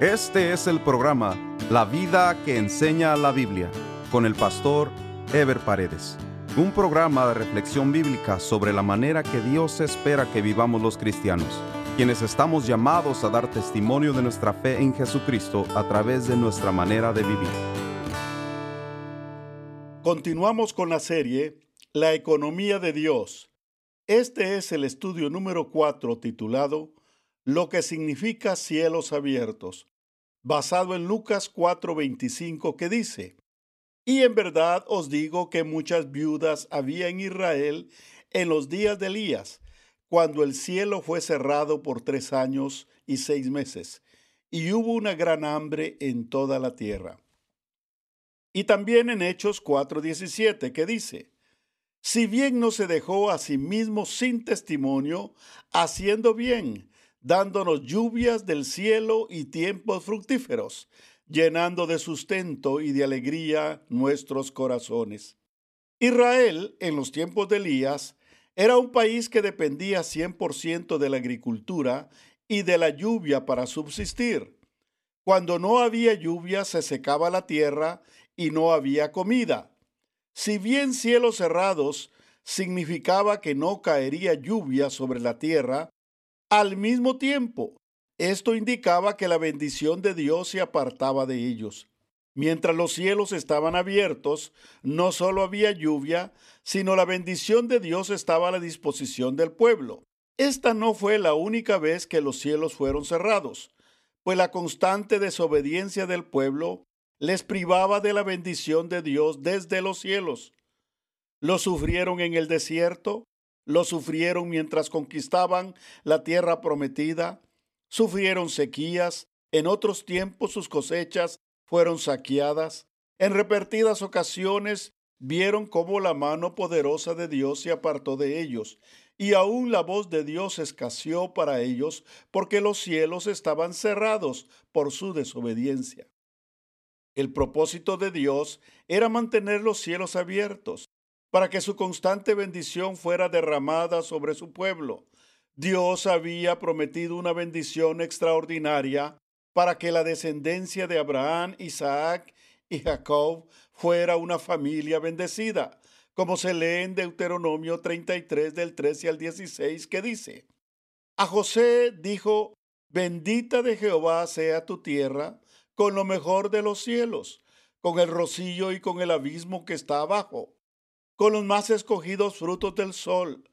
Este es el programa La vida que enseña la Biblia con el pastor Ever Paredes. Un programa de reflexión bíblica sobre la manera que Dios espera que vivamos los cristianos, quienes estamos llamados a dar testimonio de nuestra fe en Jesucristo a través de nuestra manera de vivir. Continuamos con la serie La economía de Dios. Este es el estudio número 4 titulado lo que significa cielos abiertos, basado en Lucas 4:25 que dice, Y en verdad os digo que muchas viudas había en Israel en los días de Elías, cuando el cielo fue cerrado por tres años y seis meses, y hubo una gran hambre en toda la tierra. Y también en Hechos 4:17 que dice, si bien no se dejó a sí mismo sin testimonio, haciendo bien, dándonos lluvias del cielo y tiempos fructíferos, llenando de sustento y de alegría nuestros corazones. Israel, en los tiempos de Elías, era un país que dependía 100% de la agricultura y de la lluvia para subsistir. Cuando no había lluvia se secaba la tierra y no había comida. Si bien cielos cerrados significaba que no caería lluvia sobre la tierra, al mismo tiempo, esto indicaba que la bendición de Dios se apartaba de ellos. Mientras los cielos estaban abiertos, no solo había lluvia, sino la bendición de Dios estaba a la disposición del pueblo. Esta no fue la única vez que los cielos fueron cerrados, pues la constante desobediencia del pueblo les privaba de la bendición de Dios desde los cielos. Lo sufrieron en el desierto, lo sufrieron mientras conquistaban la tierra prometida, sufrieron sequías, en otros tiempos sus cosechas fueron saqueadas, en repetidas ocasiones vieron cómo la mano poderosa de Dios se apartó de ellos, y aún la voz de Dios escaseó para ellos, porque los cielos estaban cerrados por su desobediencia. El propósito de Dios era mantener los cielos abiertos, para que su constante bendición fuera derramada sobre su pueblo. Dios había prometido una bendición extraordinaria para que la descendencia de Abraham, Isaac y Jacob fuera una familia bendecida, como se lee en Deuteronomio 33 del 13 al 16 que dice, A José dijo, bendita de Jehová sea tu tierra con lo mejor de los cielos, con el rocío y con el abismo que está abajo con los más escogidos frutos del sol,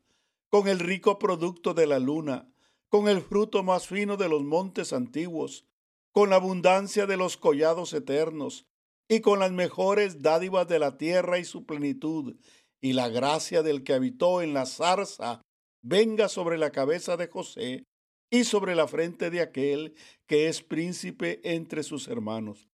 con el rico producto de la luna, con el fruto más fino de los montes antiguos, con la abundancia de los collados eternos, y con las mejores dádivas de la tierra y su plenitud, y la gracia del que habitó en la zarza, venga sobre la cabeza de José y sobre la frente de aquel que es príncipe entre sus hermanos.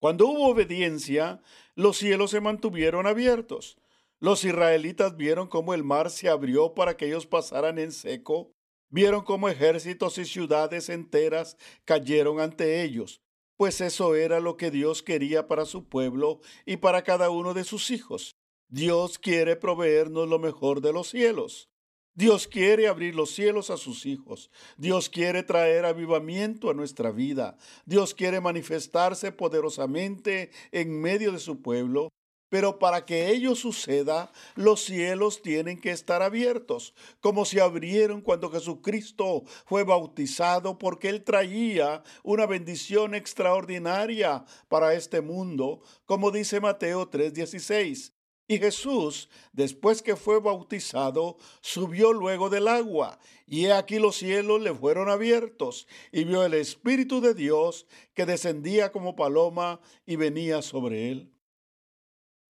Cuando hubo obediencia, los cielos se mantuvieron abiertos. Los israelitas vieron cómo el mar se abrió para que ellos pasaran en seco, vieron cómo ejércitos y ciudades enteras cayeron ante ellos, pues eso era lo que Dios quería para su pueblo y para cada uno de sus hijos. Dios quiere proveernos lo mejor de los cielos. Dios quiere abrir los cielos a sus hijos. Dios quiere traer avivamiento a nuestra vida. Dios quiere manifestarse poderosamente en medio de su pueblo. Pero para que ello suceda, los cielos tienen que estar abiertos, como se abrieron cuando Jesucristo fue bautizado, porque Él traía una bendición extraordinaria para este mundo, como dice Mateo 3:16. Y Jesús, después que fue bautizado, subió luego del agua, y he aquí los cielos le fueron abiertos, y vio el Espíritu de Dios que descendía como paloma y venía sobre él.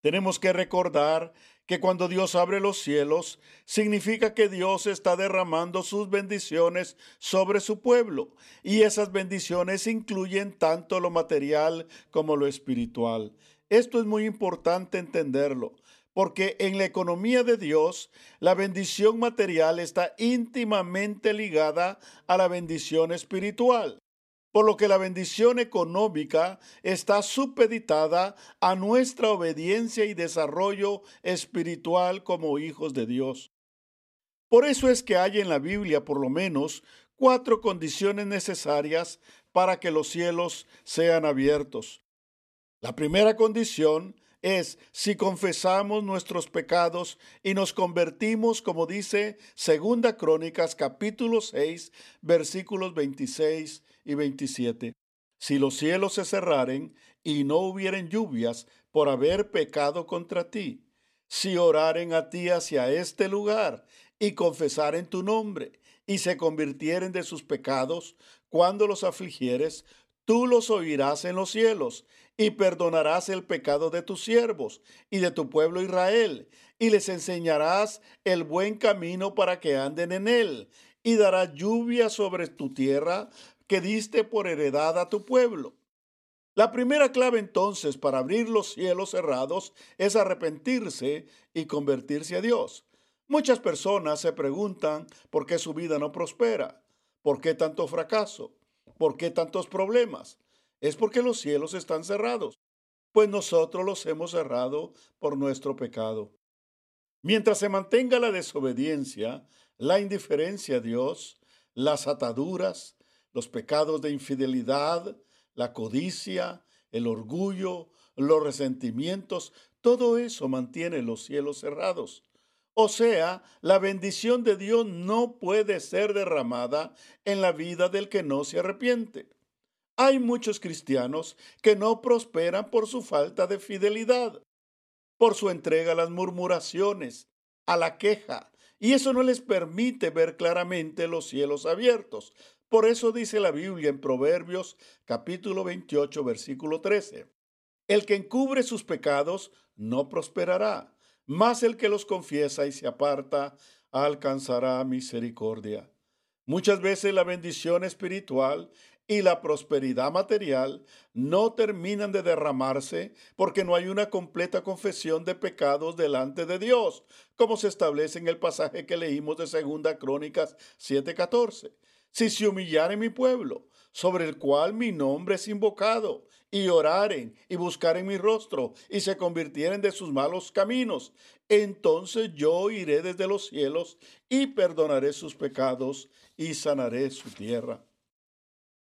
Tenemos que recordar que cuando Dios abre los cielos, significa que Dios está derramando sus bendiciones sobre su pueblo, y esas bendiciones incluyen tanto lo material como lo espiritual. Esto es muy importante entenderlo, porque en la economía de Dios la bendición material está íntimamente ligada a la bendición espiritual, por lo que la bendición económica está supeditada a nuestra obediencia y desarrollo espiritual como hijos de Dios. Por eso es que hay en la Biblia por lo menos cuatro condiciones necesarias para que los cielos sean abiertos. La primera condición es si confesamos nuestros pecados y nos convertimos, como dice Segunda Crónicas capítulo 6, versículos 26 y 27. Si los cielos se cerraren y no hubieren lluvias por haber pecado contra ti, si oraren a ti hacia este lugar y confesaren tu nombre y se convirtieren de sus pecados cuando los afligieres, tú los oirás en los cielos y perdonarás el pecado de tus siervos y de tu pueblo Israel, y les enseñarás el buen camino para que anden en él, y darás lluvia sobre tu tierra que diste por heredad a tu pueblo. La primera clave entonces para abrir los cielos cerrados es arrepentirse y convertirse a Dios. Muchas personas se preguntan por qué su vida no prospera, por qué tanto fracaso, por qué tantos problemas es porque los cielos están cerrados, pues nosotros los hemos cerrado por nuestro pecado. Mientras se mantenga la desobediencia, la indiferencia a Dios, las ataduras, los pecados de infidelidad, la codicia, el orgullo, los resentimientos, todo eso mantiene los cielos cerrados. O sea, la bendición de Dios no puede ser derramada en la vida del que no se arrepiente. Hay muchos cristianos que no prosperan por su falta de fidelidad, por su entrega a las murmuraciones, a la queja, y eso no les permite ver claramente los cielos abiertos. Por eso dice la Biblia en Proverbios capítulo 28 versículo 13. El que encubre sus pecados no prosperará, mas el que los confiesa y se aparta alcanzará misericordia. Muchas veces la bendición espiritual y la prosperidad material no terminan de derramarse porque no hay una completa confesión de pecados delante de Dios, como se establece en el pasaje que leímos de Segunda Crónicas 7:14. Si se humillare mi pueblo, sobre el cual mi nombre es invocado, y oraren y buscaren mi rostro, y se convirtieren de sus malos caminos, entonces yo iré desde los cielos y perdonaré sus pecados y sanaré su tierra.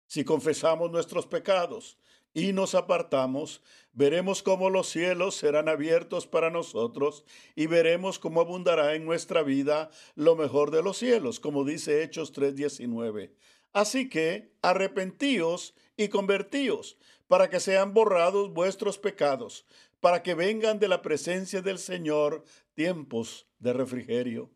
Si confesamos nuestros pecados y nos apartamos, veremos cómo los cielos serán abiertos para nosotros y veremos cómo abundará en nuestra vida lo mejor de los cielos, como dice Hechos 3:19. Así que arrepentíos y convertíos para que sean borrados vuestros pecados, para que vengan de la presencia del Señor tiempos de refrigerio.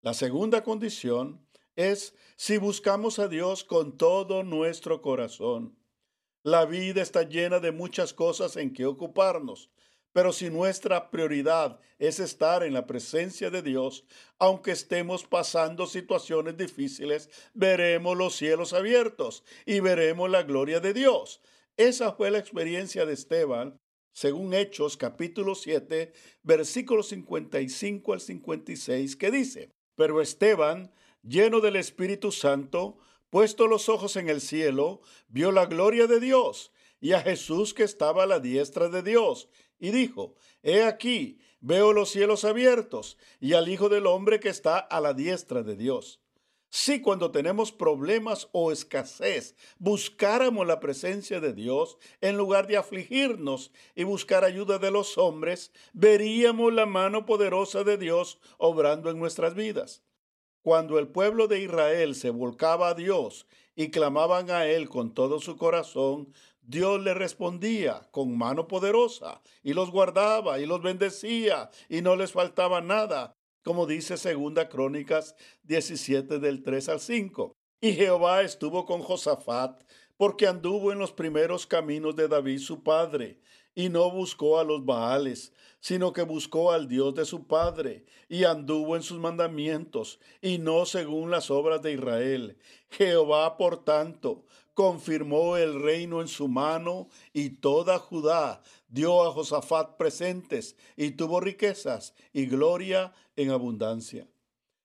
La segunda condición es si buscamos a Dios con todo nuestro corazón. La vida está llena de muchas cosas en que ocuparnos, pero si nuestra prioridad es estar en la presencia de Dios, aunque estemos pasando situaciones difíciles, veremos los cielos abiertos y veremos la gloria de Dios. Esa fue la experiencia de Esteban, según Hechos capítulo 7, versículos 55 al 56, que dice, pero Esteban lleno del Espíritu Santo, puesto los ojos en el cielo, vio la gloria de Dios y a Jesús que estaba a la diestra de Dios, y dijo, He aquí, veo los cielos abiertos y al Hijo del Hombre que está a la diestra de Dios. Si cuando tenemos problemas o escasez buscáramos la presencia de Dios en lugar de afligirnos y buscar ayuda de los hombres, veríamos la mano poderosa de Dios obrando en nuestras vidas. Cuando el pueblo de Israel se volcaba a Dios y clamaban a Él con todo su corazón, Dios le respondía con mano poderosa y los guardaba y los bendecía y no les faltaba nada, como dice segunda Crónicas 17 del 3 al 5. Y Jehová estuvo con Josafat porque anduvo en los primeros caminos de David su padre y no buscó a los Baales, sino que buscó al Dios de su Padre, y anduvo en sus mandamientos, y no según las obras de Israel. Jehová, por tanto, confirmó el reino en su mano, y toda Judá dio a Josafat presentes, y tuvo riquezas y gloria en abundancia.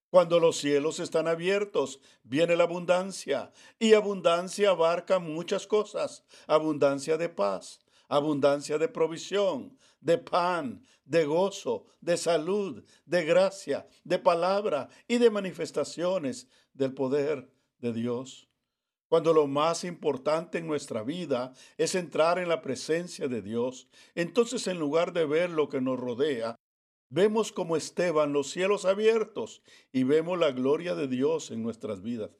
Cuando los cielos están abiertos, viene la abundancia, y abundancia abarca muchas cosas, abundancia de paz abundancia de provisión, de pan, de gozo, de salud, de gracia, de palabra y de manifestaciones del poder de Dios. Cuando lo más importante en nuestra vida es entrar en la presencia de Dios, entonces en lugar de ver lo que nos rodea, vemos como Esteban los cielos abiertos y vemos la gloria de Dios en nuestras vidas.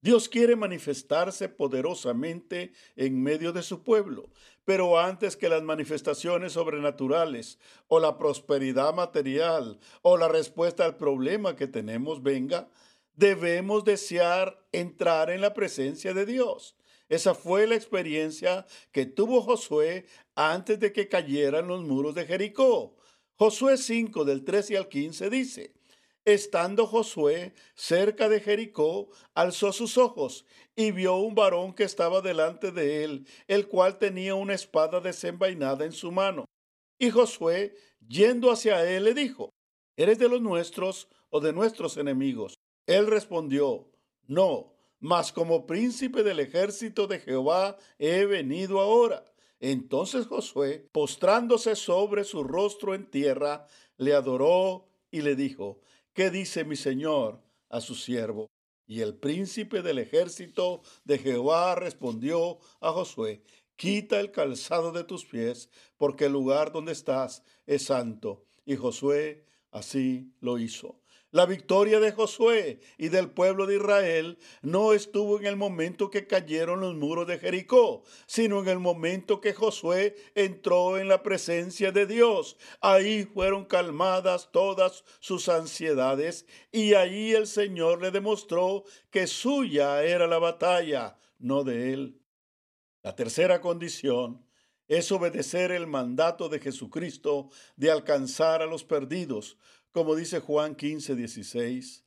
Dios quiere manifestarse poderosamente en medio de su pueblo, pero antes que las manifestaciones sobrenaturales o la prosperidad material o la respuesta al problema que tenemos venga, debemos desear entrar en la presencia de Dios. Esa fue la experiencia que tuvo Josué antes de que cayeran los muros de Jericó. Josué 5 del 13 al 15 dice, Estando Josué cerca de Jericó, alzó sus ojos y vio un varón que estaba delante de él, el cual tenía una espada desenvainada en su mano. Y Josué, yendo hacia él, le dijo, ¿Eres de los nuestros o de nuestros enemigos? Él respondió, No, mas como príncipe del ejército de Jehová he venido ahora. Entonces Josué, postrándose sobre su rostro en tierra, le adoró y le dijo, ¿Qué dice mi señor a su siervo? Y el príncipe del ejército de Jehová respondió a Josué, Quita el calzado de tus pies, porque el lugar donde estás es santo. Y Josué así lo hizo. La victoria de Josué y del pueblo de Israel no estuvo en el momento que cayeron los muros de Jericó, sino en el momento que Josué entró en la presencia de Dios. Ahí fueron calmadas todas sus ansiedades y ahí el Señor le demostró que suya era la batalla, no de él. La tercera condición es obedecer el mandato de Jesucristo de alcanzar a los perdidos, como dice Juan 15, 16.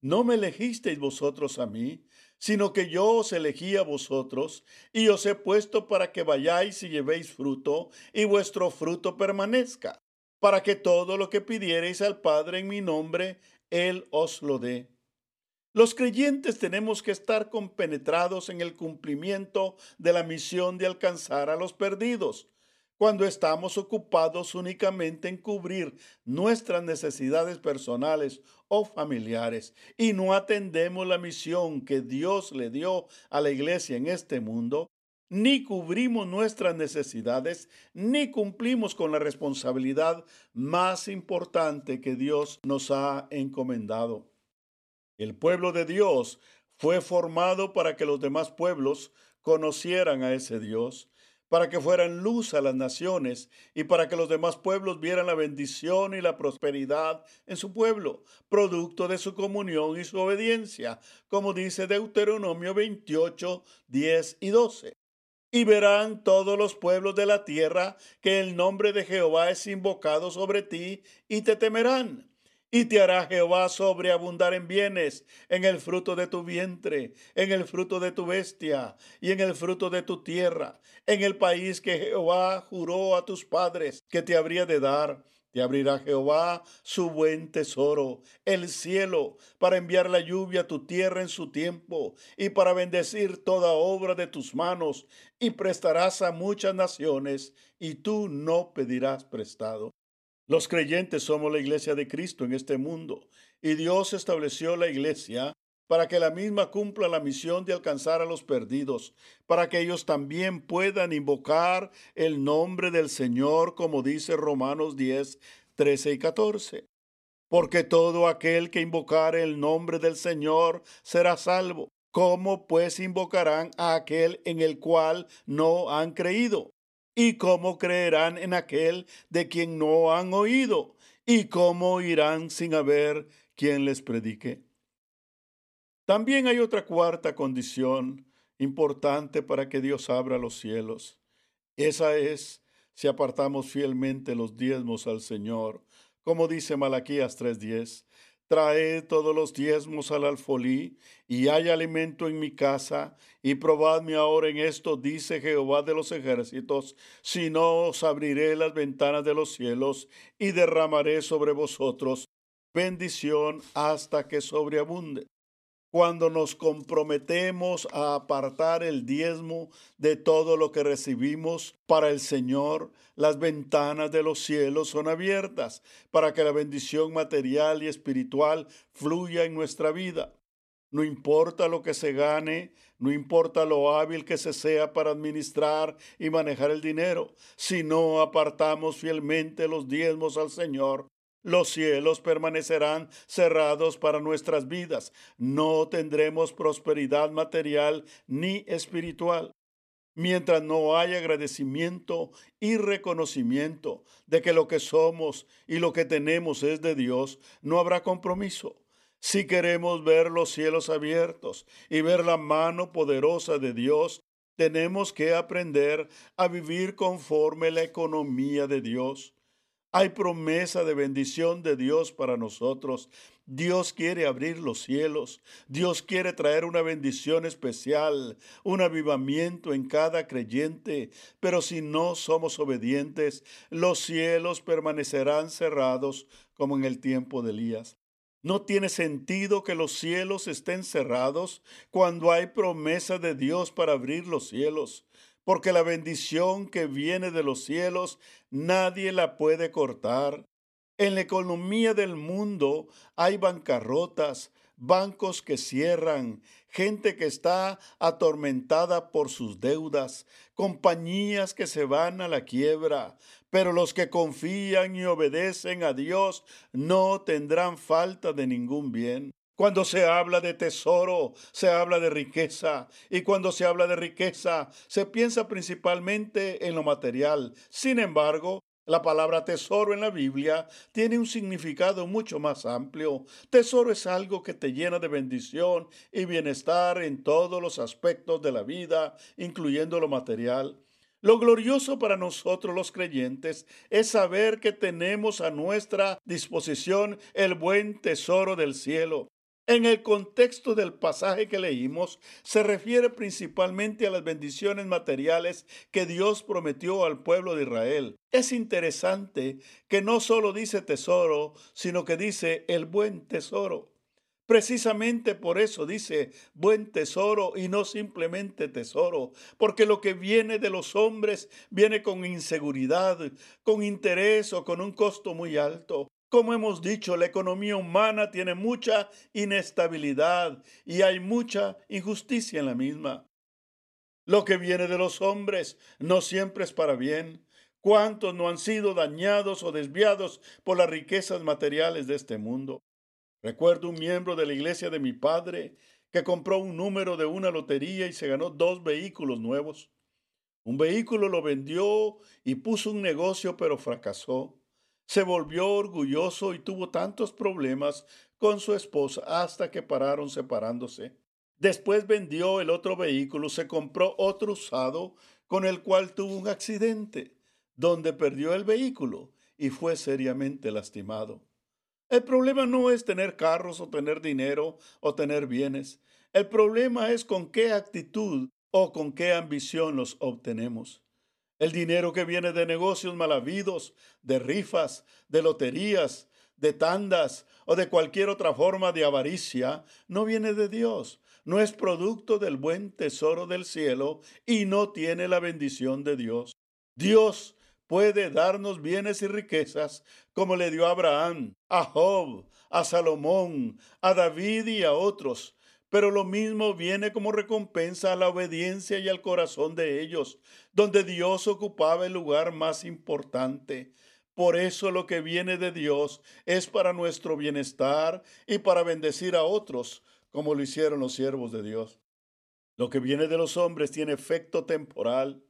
No me elegisteis vosotros a mí, sino que yo os elegí a vosotros, y os he puesto para que vayáis y llevéis fruto, y vuestro fruto permanezca, para que todo lo que pidiereis al Padre en mi nombre, Él os lo dé. Los creyentes tenemos que estar compenetrados en el cumplimiento de la misión de alcanzar a los perdidos. Cuando estamos ocupados únicamente en cubrir nuestras necesidades personales o familiares y no atendemos la misión que Dios le dio a la iglesia en este mundo, ni cubrimos nuestras necesidades, ni cumplimos con la responsabilidad más importante que Dios nos ha encomendado. El pueblo de Dios fue formado para que los demás pueblos conocieran a ese Dios, para que fueran luz a las naciones y para que los demás pueblos vieran la bendición y la prosperidad en su pueblo, producto de su comunión y su obediencia, como dice Deuteronomio 28, 10 y 12. Y verán todos los pueblos de la tierra que el nombre de Jehová es invocado sobre ti y te temerán y te hará Jehová sobreabundar en bienes, en el fruto de tu vientre, en el fruto de tu bestia y en el fruto de tu tierra, en el país que Jehová juró a tus padres que te habría de dar. Te abrirá Jehová su buen tesoro, el cielo, para enviar la lluvia a tu tierra en su tiempo, y para bendecir toda obra de tus manos, y prestarás a muchas naciones, y tú no pedirás prestado. Los creyentes somos la iglesia de Cristo en este mundo y Dios estableció la iglesia para que la misma cumpla la misión de alcanzar a los perdidos, para que ellos también puedan invocar el nombre del Señor, como dice Romanos 10, 13 y 14. Porque todo aquel que invocare el nombre del Señor será salvo. ¿Cómo pues invocarán a aquel en el cual no han creído? ¿Y cómo creerán en aquel de quien no han oído? ¿Y cómo irán sin haber quien les predique? También hay otra cuarta condición importante para que Dios abra los cielos. Esa es si apartamos fielmente los diezmos al Señor, como dice Malaquías 3:10. Traed todos los diezmos al alfolí, y hay alimento en mi casa, y probadme ahora en esto, dice Jehová de los ejércitos, si no os abriré las ventanas de los cielos, y derramaré sobre vosotros bendición hasta que sobreabunde cuando nos comprometemos a apartar el diezmo de todo lo que recibimos para el Señor, las ventanas de los cielos son abiertas para que la bendición material y espiritual fluya en nuestra vida. No importa lo que se gane, no importa lo hábil que se sea para administrar y manejar el dinero, si no apartamos fielmente los diezmos al Señor, los cielos permanecerán cerrados para nuestras vidas. No tendremos prosperidad material ni espiritual. Mientras no haya agradecimiento y reconocimiento de que lo que somos y lo que tenemos es de Dios, no habrá compromiso. Si queremos ver los cielos abiertos y ver la mano poderosa de Dios, tenemos que aprender a vivir conforme la economía de Dios. Hay promesa de bendición de Dios para nosotros. Dios quiere abrir los cielos. Dios quiere traer una bendición especial, un avivamiento en cada creyente. Pero si no somos obedientes, los cielos permanecerán cerrados como en el tiempo de Elías. No tiene sentido que los cielos estén cerrados cuando hay promesa de Dios para abrir los cielos porque la bendición que viene de los cielos nadie la puede cortar. En la economía del mundo hay bancarrotas, bancos que cierran, gente que está atormentada por sus deudas, compañías que se van a la quiebra, pero los que confían y obedecen a Dios no tendrán falta de ningún bien. Cuando se habla de tesoro, se habla de riqueza. Y cuando se habla de riqueza, se piensa principalmente en lo material. Sin embargo, la palabra tesoro en la Biblia tiene un significado mucho más amplio. Tesoro es algo que te llena de bendición y bienestar en todos los aspectos de la vida, incluyendo lo material. Lo glorioso para nosotros los creyentes es saber que tenemos a nuestra disposición el buen tesoro del cielo. En el contexto del pasaje que leímos, se refiere principalmente a las bendiciones materiales que Dios prometió al pueblo de Israel. Es interesante que no solo dice tesoro, sino que dice el buen tesoro. Precisamente por eso dice buen tesoro y no simplemente tesoro, porque lo que viene de los hombres viene con inseguridad, con interés o con un costo muy alto. Como hemos dicho, la economía humana tiene mucha inestabilidad y hay mucha injusticia en la misma. Lo que viene de los hombres no siempre es para bien. ¿Cuántos no han sido dañados o desviados por las riquezas materiales de este mundo? Recuerdo un miembro de la iglesia de mi padre que compró un número de una lotería y se ganó dos vehículos nuevos. Un vehículo lo vendió y puso un negocio pero fracasó se volvió orgulloso y tuvo tantos problemas con su esposa hasta que pararon separándose. Después vendió el otro vehículo, se compró otro usado con el cual tuvo un accidente, donde perdió el vehículo y fue seriamente lastimado. El problema no es tener carros o tener dinero o tener bienes. El problema es con qué actitud o con qué ambición los obtenemos. El dinero que viene de negocios mal habidos, de rifas, de loterías, de tandas o de cualquier otra forma de avaricia, no viene de Dios, no es producto del buen tesoro del cielo y no tiene la bendición de Dios. Dios puede darnos bienes y riquezas como le dio a Abraham, a Job, a Salomón, a David y a otros, pero lo mismo viene como recompensa a la obediencia y al corazón de ellos, donde Dios ocupaba el lugar más importante. Por eso lo que viene de Dios es para nuestro bienestar y para bendecir a otros, como lo hicieron los siervos de Dios. Lo que viene de los hombres tiene efecto temporal.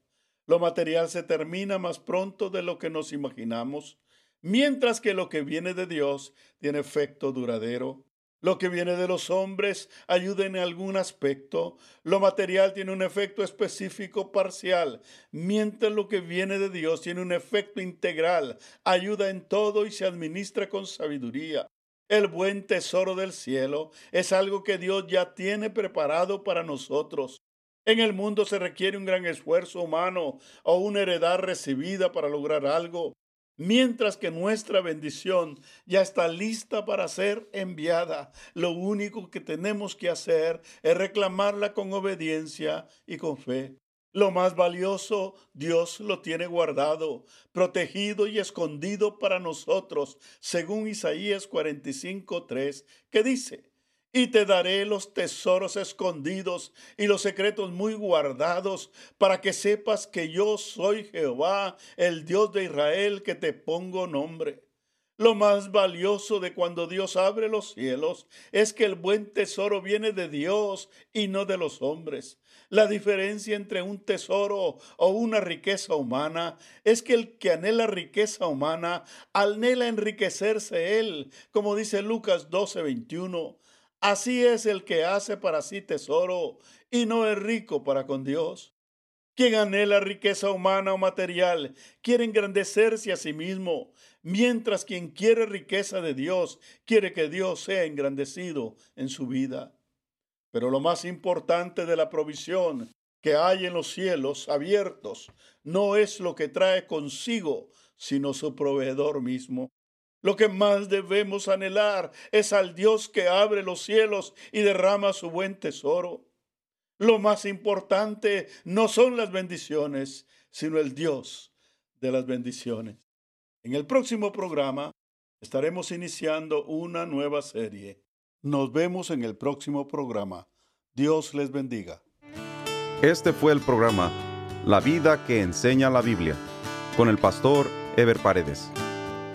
Lo material se termina más pronto de lo que nos imaginamos, mientras que lo que viene de Dios tiene efecto duradero. Lo que viene de los hombres ayuda en algún aspecto. Lo material tiene un efecto específico parcial, mientras lo que viene de Dios tiene un efecto integral, ayuda en todo y se administra con sabiduría. El buen tesoro del cielo es algo que Dios ya tiene preparado para nosotros. En el mundo se requiere un gran esfuerzo humano o una heredad recibida para lograr algo mientras que nuestra bendición ya está lista para ser enviada. Lo único que tenemos que hacer es reclamarla con obediencia y con fe. Lo más valioso Dios lo tiene guardado, protegido y escondido para nosotros, según Isaías 45:3, que dice: y te daré los tesoros escondidos y los secretos muy guardados, para que sepas que yo soy Jehová, el Dios de Israel, que te pongo nombre. Lo más valioso de cuando Dios abre los cielos es que el buen tesoro viene de Dios y no de los hombres. La diferencia entre un tesoro o una riqueza humana es que el que anhela riqueza humana anhela enriquecerse él, como dice Lucas 12:21. Así es el que hace para sí tesoro y no es rico para con Dios. Quien anhela riqueza humana o material quiere engrandecerse a sí mismo, mientras quien quiere riqueza de Dios quiere que Dios sea engrandecido en su vida. Pero lo más importante de la provisión que hay en los cielos abiertos no es lo que trae consigo, sino su proveedor mismo. Lo que más debemos anhelar es al Dios que abre los cielos y derrama su buen tesoro. Lo más importante no son las bendiciones, sino el Dios de las bendiciones. En el próximo programa estaremos iniciando una nueva serie. Nos vemos en el próximo programa. Dios les bendiga. Este fue el programa La vida que enseña la Biblia con el pastor Ever Paredes.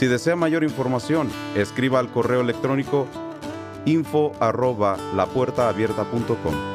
Si desea mayor información, escriba al correo electrónico info arroba lapuertaabierta.com.